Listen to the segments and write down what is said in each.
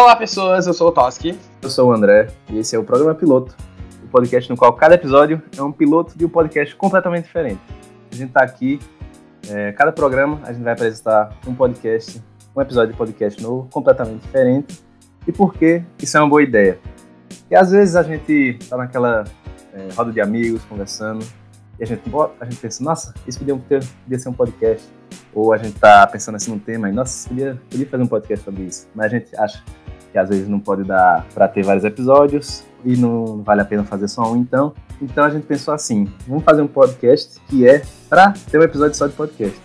Olá, pessoas, eu sou o Toski. Eu sou o André e esse é o programa Piloto, o podcast no qual cada episódio é um piloto de um podcast completamente diferente. A gente está aqui, é, cada programa a gente vai apresentar um podcast, um episódio de podcast novo, completamente diferente. E por que isso é uma boa ideia? E às vezes a gente tá naquela é, roda de amigos conversando e a gente, a gente pensa, nossa, isso podia, ter, podia ser um podcast. Ou a gente tá pensando assim num tema e, nossa, podia, podia fazer um podcast sobre isso. Mas a gente acha que às vezes não pode dar para ter vários episódios e não vale a pena fazer só um, então. Então a gente pensou assim, vamos fazer um podcast que é para ter um episódio só de podcast.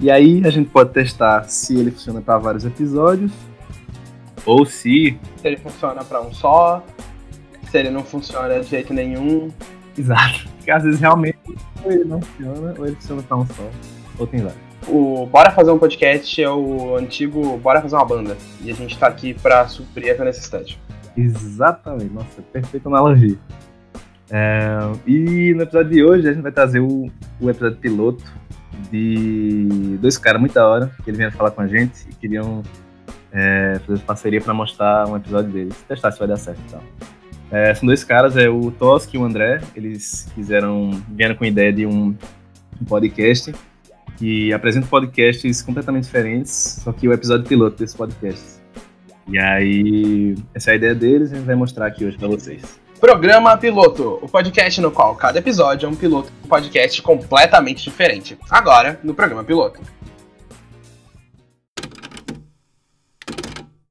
E aí a gente pode testar se ele funciona para vários episódios ou se se ele funciona para um só, se ele não funciona de jeito nenhum. Exato. Porque às vezes realmente ou ele não funciona ou ele funciona para um só, ou tem vários o Bora Fazer um Podcast é o antigo Bora Fazer uma Banda. E a gente tá aqui pra suprir essa necessidade. Exatamente, nossa, perfeita analogia. É, e no episódio de hoje a gente vai trazer o, o episódio piloto de dois caras muito da hora, que eles vieram falar com a gente e queriam é, fazer parceria para mostrar um episódio deles, testar se vai dar certo e tal. É, são dois caras, é o Tosk e o André, eles fizeram, vieram com a ideia de um, um podcast que apresenta podcasts completamente diferentes, só que o episódio piloto desses podcasts. E aí, essa é a ideia deles e a gente vai mostrar aqui hoje para vocês. Programa Piloto, o podcast no qual cada episódio é um piloto de um podcast completamente diferente. Agora, no programa Piloto.